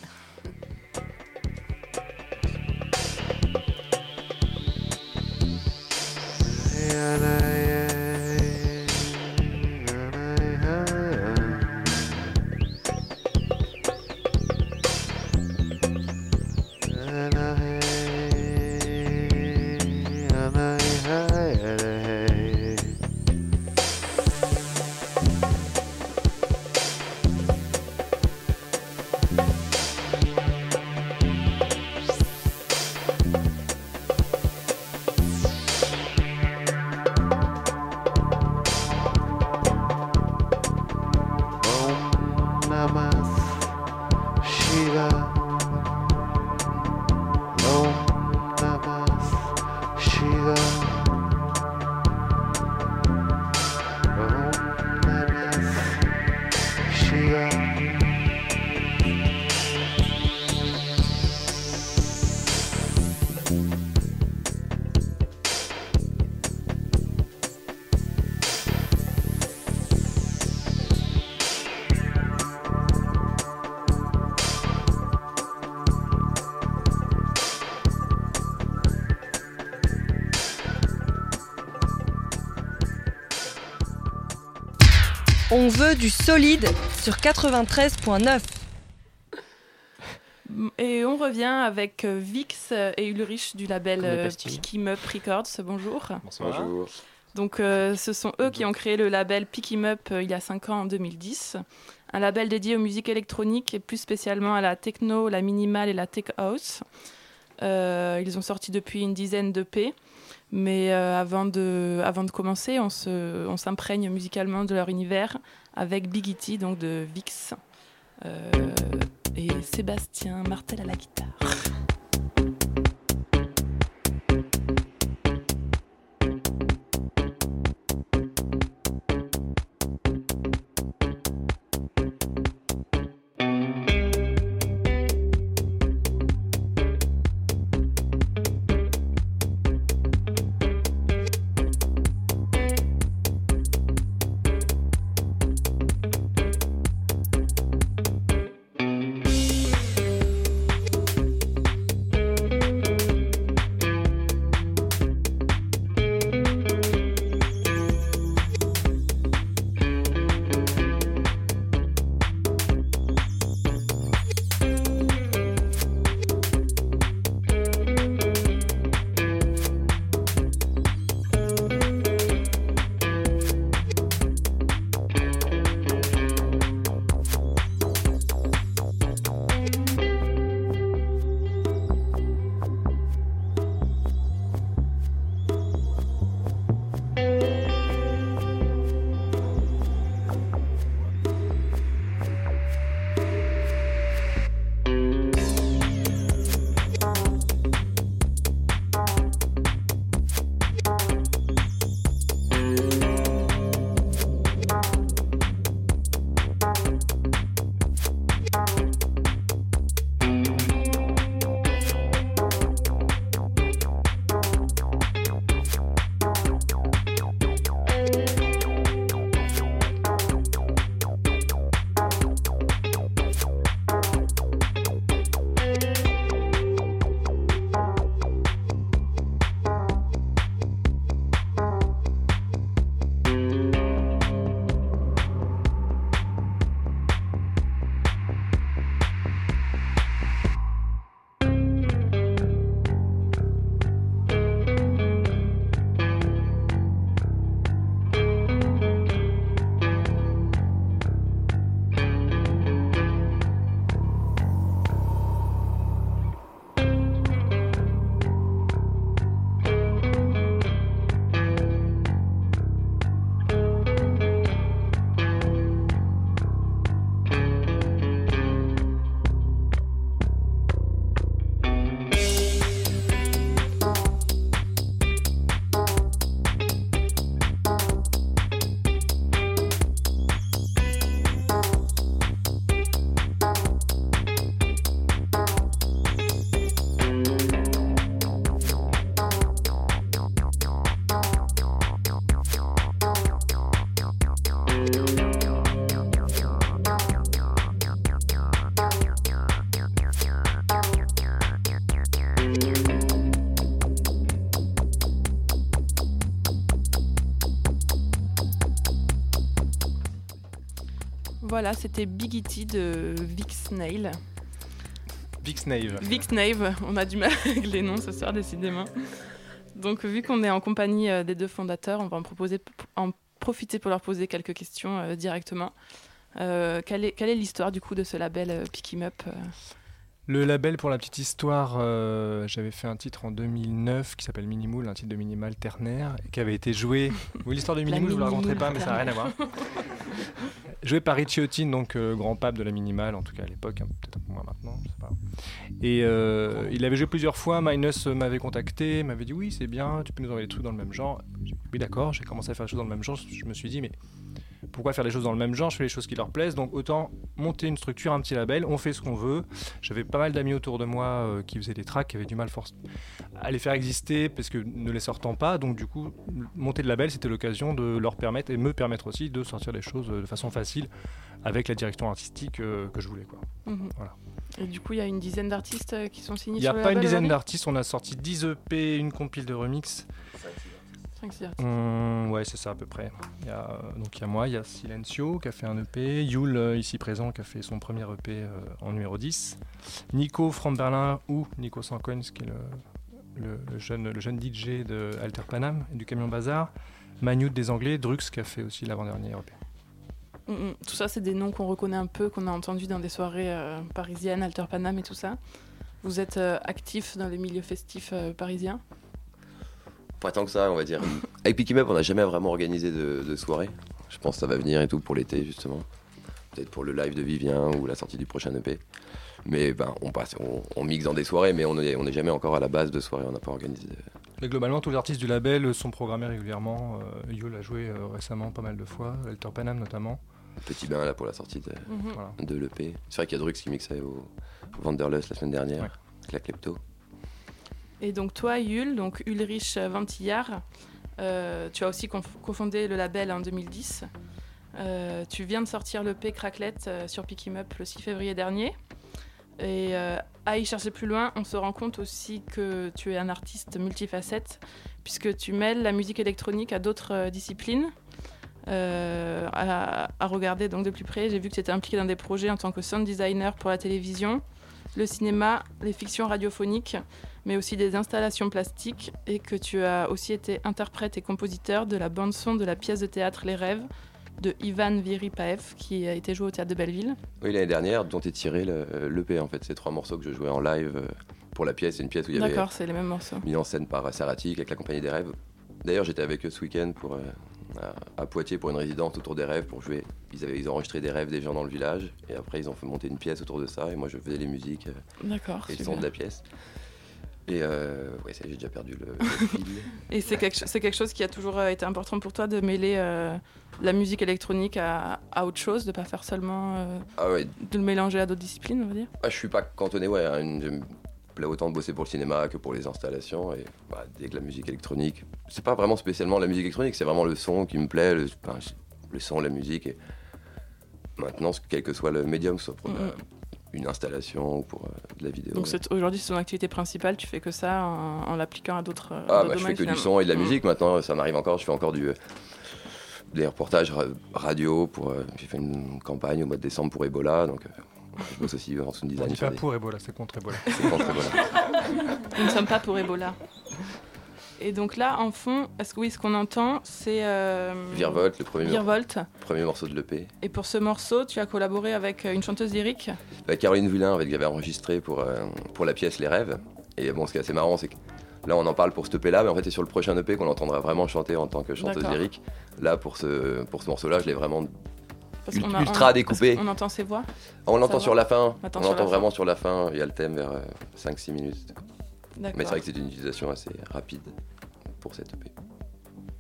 and I veut du solide sur 93.9. Et on revient avec euh, Vix et Ulrich du label euh, pastilles. Pick 'em Up Records. Bonjour. Bonjour. Donc, euh, ce sont eux qui ont créé le label Pick 'em Up euh, il y a 5 ans, en 2010. Un label dédié aux musiques électroniques et plus spécialement à la techno, la minimale et la tech house. Euh, ils ont sorti depuis une dizaine de P. Mais euh, avant, de, avant de commencer, on se- on s'imprègne musicalement de leur univers avec Big E.T., donc de Vix. Euh, et Sébastien Martel à la guitare. Voilà, c'était Big E.T. de Vix Nail. Vix Nave. Vix Nave, on a du mal avec les noms ce soir, décidément. Donc, vu qu'on est en compagnie euh, des deux fondateurs, on va en, proposer, en profiter pour leur poser quelques questions euh, directement. Euh, quelle est quelle est l'histoire du coup de ce label euh, Pick 'em Up Le label, pour la petite histoire, euh, j'avais fait un titre en 2009 qui s'appelle Minimoul, un titre de minimal ternaire, qui avait été joué. Oui, l'histoire de Minimoul, je vous la raconterai pas, mais ça n'a rien à voir. Joué par Houghton, donc euh, grand pape de la minimale, en tout cas à l'époque, hein, peut-être un peu moins maintenant, je sais pas. Et euh, il avait joué plusieurs fois. Minus m'avait contacté, m'avait dit oui, c'est bien, tu peux nous envoyer des trucs dans le même genre. Oui, d'accord, j'ai commencé à faire des choses dans le même genre. Je me suis dit, mais pourquoi faire des choses dans le même genre Je fais les choses qui leur plaisent, donc autant monter une structure, un petit label, on fait ce qu'on veut. J'avais pas mal d'amis autour de moi euh, qui faisaient des tracks, qui avaient du mal force à les faire exister parce que ne les sortant pas, donc du coup, monter le label, c'était l'occasion de leur permettre et me permettre aussi de sortir les choses euh, de façon facile avec la direction artistique euh, que je voulais. Quoi. Mhm. Voilà. Et du coup, il y a une dizaine d'artistes qui sont signés Il n'y a sur le pas une dizaine d'artistes, on a sorti 10 EP, une compile de remix. 5-6 artistes. Hum, ouais, c'est ça à peu près. Il y a, euh, donc il y a moi, il y a Silencio qui a fait un EP, Yul euh, ici présent qui a fait son premier EP euh, en numéro 10, Nico from Berlin ou Nico Sancoins qui est le, le- le jeune, le jeune DJ de Alter Panam et du Camion Bazar, Manute des Anglais, Drux qui a fait aussi l'avant-dernier EP. Mm, mm. Tout ça, c'est des noms qu'on reconnaît un peu, qu'on a entendus dans des soirées euh, parisiennes, Alter Panam et tout ça. Vous êtes euh, actif dans les milieux festifs euh, parisiens? Pas tant que ça, on va dire. Avec Picky Up, on n'a jamais vraiment organisé de, de soirée. Je pense que ça va venir et tout pour l'été, justement. Peut-être pour le live de Vivien ou la sortie du prochain EP. Mais ben, on, passe, on, on mixe dans des soirées, mais on n'est on jamais encore à la base de soirée. On n'a pas organisé. de- Mais globalement, tous les artistes du label sont programmés régulièrement. Euh, Yul a joué euh, récemment pas mal de fois, Alter Panam notamment. Petit bain là pour la sortie de, Mhm. De l'EP. C'est vrai qu'il y a Drux qui mixait au, au Wanderlust la semaine dernière, avec la Klepto. Et donc toi, Yul, donc Ulrich Vantillard, euh, tu as aussi cofondé le label en 2010. Euh, tu viens de sortir le P Cracklet euh, sur Pick Up le 6 février dernier. Et à y chercher plus loin, on se rend compte aussi que tu es un artiste multifacette, puisque tu mêles la musique électronique à d'autres disciplines. À, à regarder donc de plus près, j'ai vu que tu étais impliqué dans des projets en tant que sound designer pour la télévision, le cinéma, les fictions radiophoniques, mais aussi des installations plastiques, et que tu as aussi été interprète et compositeur de la bande-son de la pièce de théâtre Les Rêves de Ivan Viripaev, qui a été joué au théâtre de Belleville. Oui, l'année dernière, dont est tiré le- l'EP en fait. C'est trois morceaux que je jouais en live euh, pour la pièce. C'est une pièce où il y avait D'accord, c'est les mêmes morceaux. mis en scène par Saratic avec la compagnie des rêves. D'ailleurs, j'étais avec eux ce week-end pour, euh, à, à Poitiers pour une résidence autour des rêves pour jouer. Ils avaient ils ont enregistré des rêves des gens dans le village et après ils ont fait monter une pièce autour de ça et moi je faisais les musiques euh, D'accord, et le son de la pièce. Et euh, ouais, ça, j'ai déjà perdu le, le fil. Et c'est quelque, quelque chose qui a toujours euh, été important pour toi de mêler euh, la musique électronique à, à autre chose, de pas faire seulement euh, Ah ouais, de le mélanger à d'autres disciplines, on va dire? Ah, je suis pas cantonné, ouais. à une- J'aime plaît autant de bosser pour le cinéma que pour les installations. Et bah, dès que la musique électronique, c'est pas vraiment spécialement la musique électronique, c'est vraiment le son qui me plaît, le, enfin, le son, la musique. Et maintenant, quel que soit le médium, soit pour la- Mhm. Une installation ou pour euh, de la vidéo. Donc c'est- aujourd'hui, c'est ton activité principale, tu fais que ça en, en l'appliquant à d'autres euh, Ah, bah, je fais que du son et de la Mhm. musique maintenant, ça m'arrive encore, je fais encore du, euh, des reportages ra- radio. pour. euh, J'ai fait une campagne au mois de décembre pour Ebola, donc euh, je bosse aussi en sound On design. sur pas des- pour Ebola, c'est contre Ebola. C'est contre Ebola. Nous ne sommes pas pour Ebola. Et donc là, en fond, est-ce que oui, ce qu'on entend, c'est euh, Virvolt, le premier, premier morceau de l'EP. Et pour ce morceau, tu as collaboré avec euh, une chanteuse lyrique. Bah, Caroline Vulin, avec, que j'avais enregistré pour, euh, pour la pièce Les Rêves. Et bon, ce qui est assez marrant, c'est que là, on en parle pour cet EP-là, mais en fait, c'est sur le prochain EP qu'on entendra vraiment chanter en tant que chanteuse lyrique. Là, pour ce, pour ce morceau-là, je l'ai vraiment Parce a- ultra on- découpé. qu'on entend ses voix. On l'entend sur la fin. On On l'entend vraiment fin. sur la fin. Il y a le thème vers 5-6 minutes. Mais c'est vrai que c'est une utilisation assez rapide pour cette EP.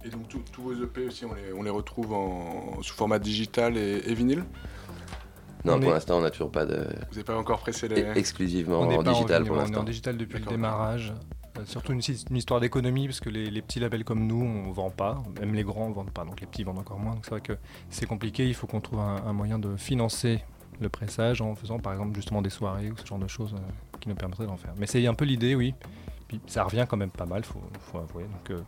Et donc tous vos EP aussi, on les, on les retrouve en, sous format digital et, et vinyle? Non, On pour est- l'instant, on n'a toujours pas de. Vous n'avez pas encore pressé les... e- Exclusivement On en digital pour On est l'instant. en digital depuis le démarrage. Euh, surtout une, une histoire d'économie, parce que les, les petits labels comme nous, on vend pas. Même les grands ne vendent pas, donc les petits vendent encore moins. Donc c'est vrai que c'est compliqué. Il faut qu'on trouve un, un moyen de financer le pressage en faisant par exemple justement des soirées ou ce genre de choses euh, qui nous permettraient d'en faire. Mais c'est un peu l'idée, oui. Puis ça revient quand même pas mal, faut, faut avouer. Donc euh,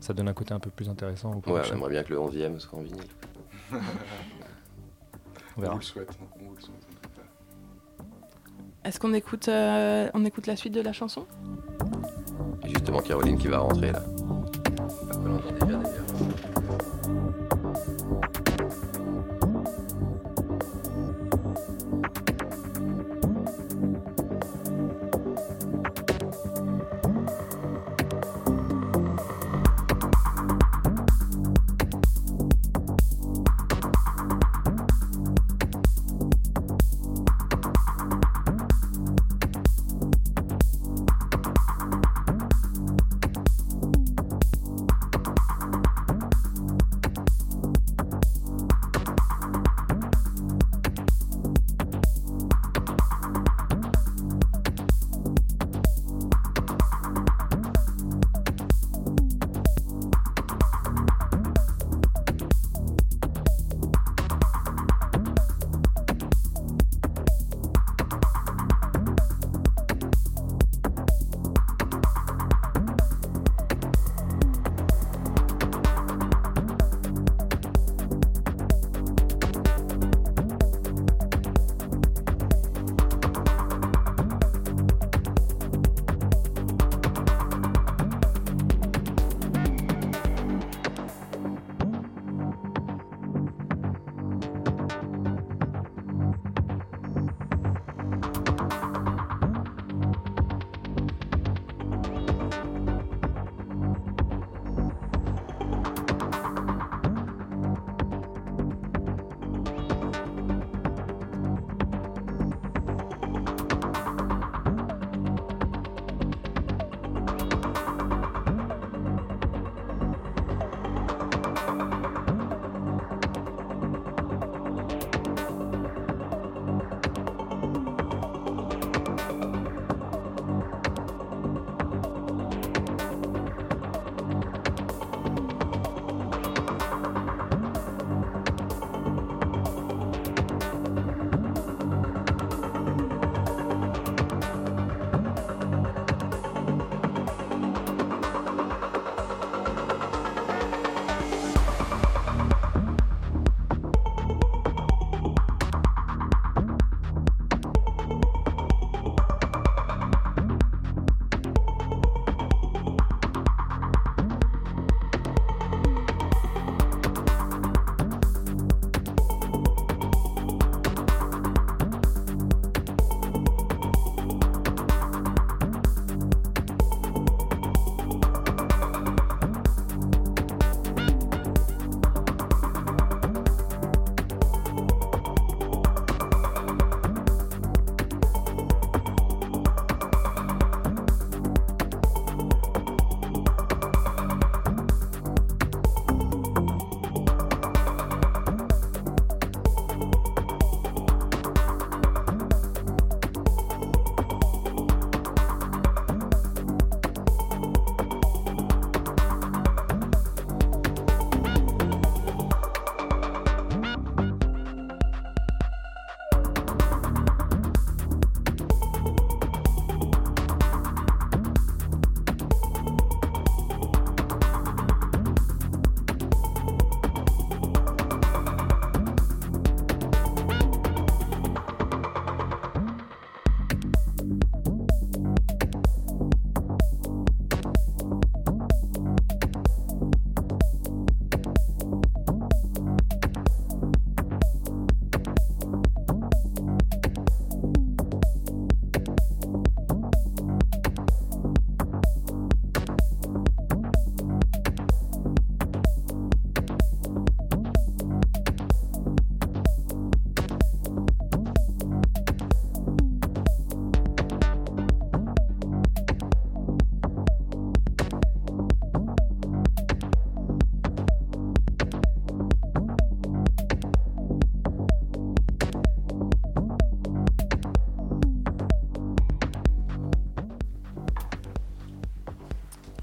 ça donne un côté un peu plus intéressant au Ouais, aimerait bien que le 11e soit en vinyle. On On verra. vous le souhaite. hein, on vous le souhaite. Est-ce qu'on écoute, euh, on écoute la suite de la chanson? Et justement, Caroline qui va rentrer là. D'ailleurs.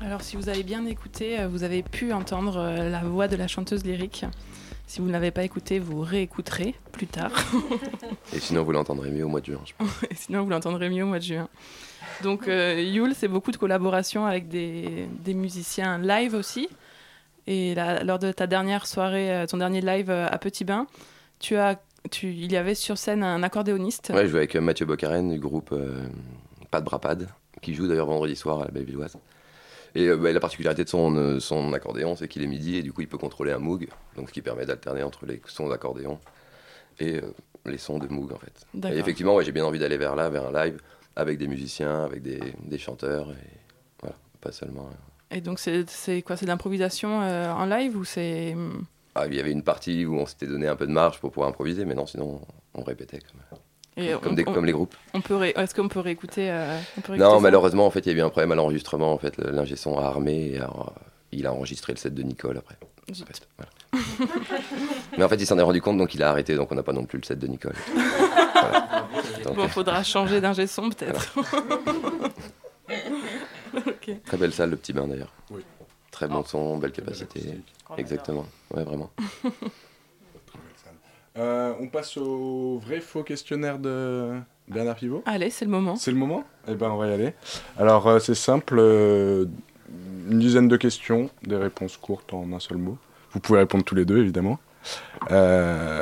Alors, si vous avez bien écouté, euh, vous avez pu entendre euh, la voix de la chanteuse lyrique. Si vous ne l'avez pas écouté, vous réécouterez plus tard. Et sinon, vous l'entendrez mieux au mois de juin, je pense. Et sinon, vous l'entendrez mieux au mois de juin. Donc, euh, Yule, c'est beaucoup de collaborations avec des, des musiciens live aussi. Et là, lors de ta dernière soirée, euh, ton dernier live à Petit Bain, tu as, tu, il y avait sur scène un accordéoniste. Ouais, je joue avec Mathieu Bocaren du groupe euh, Pas de Brapad, qui joue d'ailleurs vendredi soir à la Bellevilloise. Et euh, bah, la particularité de son, euh, son accordéon, c'est qu'il est midi et du coup il peut contrôler un Moog, donc ce qui permet d'alterner entre les sons d'accordéon et euh, les sons de Moog en fait. Et effectivement, ouais, j'ai bien envie d'aller vers là, vers un live, avec des musiciens, avec des, des chanteurs, et voilà, pas seulement. euh, Et donc, c'est quoi C'est de l'improvisation euh, en live ou c'est. hum, Ah, il y avait une partie où on s'était donné un peu de marge pour pouvoir improviser, mais non, sinon on répétait comme, et comme, on- des- on- comme les groupes. On peut ré- Est-ce qu'on peut réécouter euh, on peut réécouter Non, malheureusement, en fait, il y a eu un problème à l'enregistrement. En fait, l'ingé son a armé et a- il a enregistré le set de Nicole après. En Zut. fait, voilà. Mais en fait, il s'en est rendu compte, donc il a arrêté. Donc on n'a pas non plus le set de Nicole. Voilà. Donc, Bon, faudra changer d'ingé son peut-être. Très belle salle, le petit bain d'ailleurs. Oui. Très bon son, belle capacité. Exactement. Ouais, vraiment. Euh, on passe au vrai faux questionnaire de Bernard Pivot. Allez, c'est le moment. C'est le moment Eh ben, on va y aller. Alors, euh, c'est simple. euh, une dizaine de questions, des réponses courtes en un seul mot. Vous pouvez répondre tous les deux, évidemment. Euh,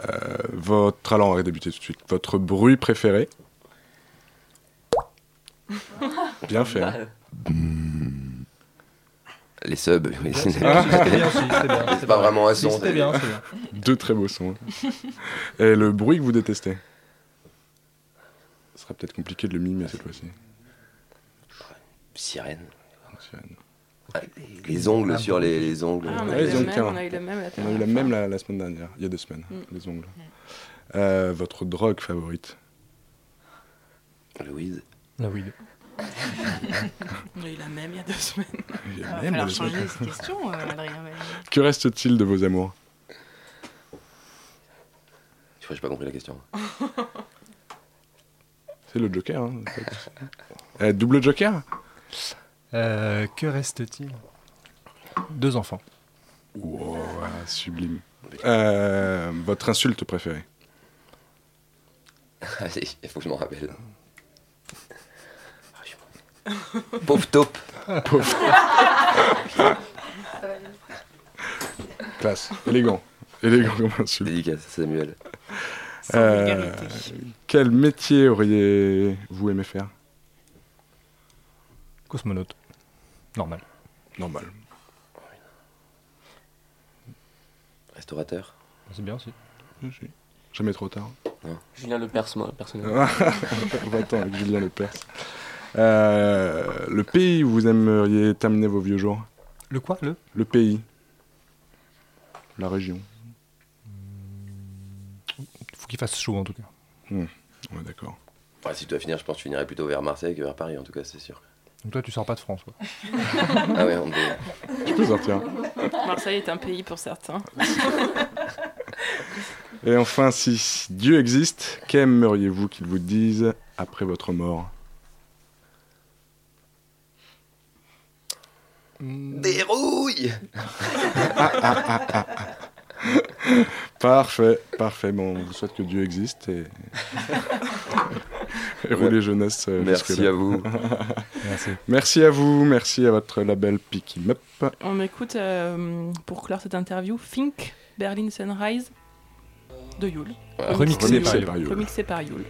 votre... Alors, on va débuter tout de suite. Votre bruit préféré? Bien fait. hein. Les subs, oui. Ah, C'est pas vraiment un son. C'était bien, c'était bien. Deux très beaux sons. Et le bruit que vous détestez Ce sera peut-être compliqué de le mimer cette fois-ci. Sirène. Sirène. Ah, Les ongles sur les, les ongles. Ah, on a eu les le ongles même, câlins. on a eu le même la On a eu dernière la fois. même la, la semaine dernière, il y a deux semaines, Mm. les ongles. Euh, votre drogue favorite Le weed. La weed. On a eu la même il y a deux semaines. Il y a Il même changer ces questions, euh, Adrien. mais- Que reste-t-il de vos amours? Je crois que j'ai pas compris la question. C'est le Joker. Hein. Euh, double Joker? Euh, que reste-t-il? Deux enfants. Wow, sublime. Euh, votre insulte préférée? Allez, il faut que je m'en rappelle. Pauvre taupe. Pauvre. Classe, élégant. Élégant comme insulte. Dédicace, Samuel. Euh, quel métier auriez-vous aimé faire? Cosmonaute. Normal. Normal. Restaurateur. C'est bien aussi. Jamais trop tard. Julien Lepers, moi, personnellement. Va-t'en avec Julien Lepers. Euh, le pays où vous aimeriez terminer vos vieux jours Le quoi Le Le pays. La région. Faut qu'il fasse chaud en tout cas. Hmm. Ouais, d'accord. Si je dois finir, je pense que je finirai plutôt vers Marseille que vers Paris, en tout cas, c'est sûr. Donc toi, tu sors pas de France, quoi. ah ouais, on devait- Je peux sortir. Marseille est un pays pour certains. Et enfin, si Dieu existe, qu'aimeriez-vous qu'il vous dise après votre mort? Des rouilles Ah, ah, ah, ah, ah. Parfait, parfait. Bon, on vous souhaite que Dieu existe et, et rouler jeunesse. euh, Merci à vous. Merci. Merci à vous, merci à votre label Picky Up. On écoute, euh, pour clore cette interview, Fink, Berlin Sunrise de Yule. Remixé par Yule. par Yule. Remixé par Yule.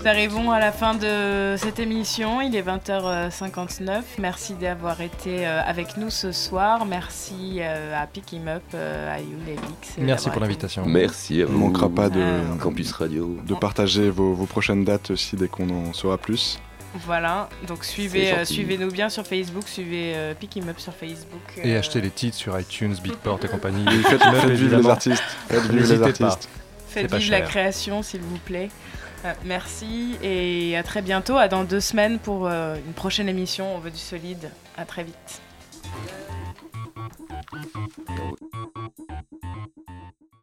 Nous arrivons à la fin de cette émission. Il est 20h59. Merci d'avoir été euh, avec nous ce soir. Merci euh, à Pick Him Up, euh, à Youl et Vix. Merci pour l'invitation. Merci On ne manquera pas de, Campus Radio. de partager vos, vos prochaines dates aussi dès qu'on en saura plus. Voilà, donc suivez, euh, suivez-nous bien sur Facebook, suivez euh, Pick Him Up sur Facebook. Et acheter les titres sur iTunes, Beatport et compagnie. Et faites- faites vivre les artistes. Faites vivre les pas. artistes. Faites vivre la création, s'il vous plaît. Euh, merci et à très bientôt, dans deux semaines pour euh, une prochaine émission. On veut du solide. À très vite.